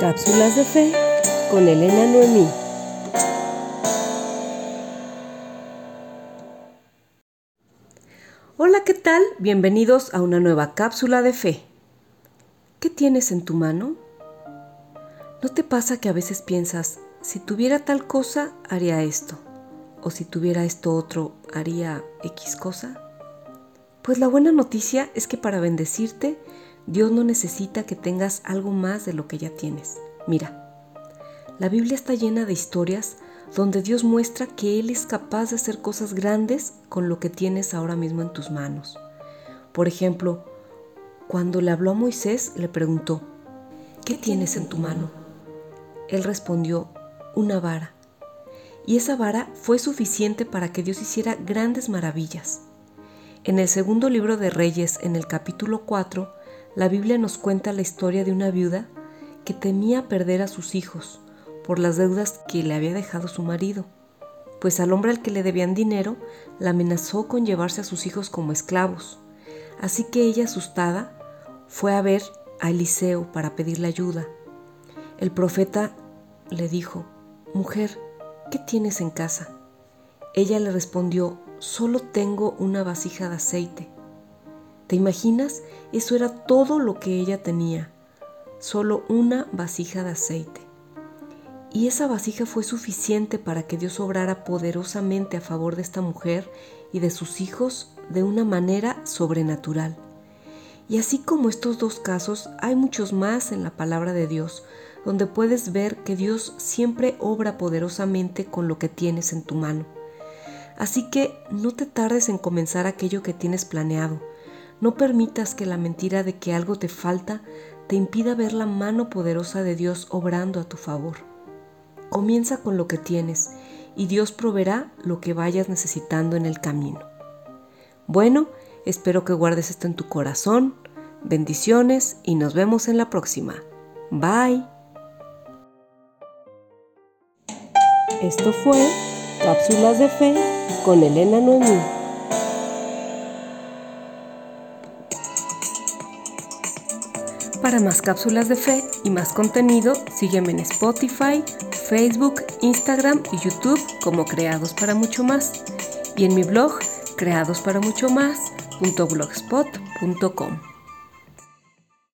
Cápsulas de Fe con Elena Noemí. Hola, ¿qué tal? Bienvenidos a una nueva cápsula de fe. ¿Qué tienes en tu mano? ¿No te pasa que a veces piensas, si tuviera tal cosa, haría esto? ¿O si tuviera esto otro, haría X cosa? Pues la buena noticia es que para bendecirte, Dios no necesita que tengas algo más de lo que ya tienes. Mira, la Biblia está llena de historias donde Dios muestra que Él es capaz de hacer cosas grandes con lo que tienes ahora mismo en tus manos. Por ejemplo, cuando le habló a Moisés, le preguntó, ¿qué tienes en tu mano? Él respondió, una vara. Y esa vara fue suficiente para que Dios hiciera grandes maravillas. En el segundo libro de Reyes, en el capítulo 4, la Biblia nos cuenta la historia de una viuda que temía perder a sus hijos por las deudas que le había dejado su marido, pues al hombre al que le debían dinero la amenazó con llevarse a sus hijos como esclavos. Así que ella, asustada, fue a ver a Eliseo para pedirle ayuda. El profeta le dijo, Mujer, ¿qué tienes en casa? Ella le respondió, Solo tengo una vasija de aceite. ¿Te imaginas? Eso era todo lo que ella tenía, solo una vasija de aceite. Y esa vasija fue suficiente para que Dios obrara poderosamente a favor de esta mujer y de sus hijos de una manera sobrenatural. Y así como estos dos casos, hay muchos más en la palabra de Dios, donde puedes ver que Dios siempre obra poderosamente con lo que tienes en tu mano. Así que no te tardes en comenzar aquello que tienes planeado, no permitas que la mentira de que algo te falta te impida ver la mano poderosa de Dios obrando a tu favor. Comienza con lo que tienes y Dios proveerá lo que vayas necesitando en el camino. Bueno, espero que guardes esto en tu corazón. Bendiciones y nos vemos en la próxima. Bye. Esto fue Cápsulas de Fe con Elena Noemí. Para más cápsulas de fe y más contenido, sígueme en Spotify, Facebook, Instagram y YouTube como Creados para Mucho Más y en mi blog creadosparamuchomás.blogspot.com.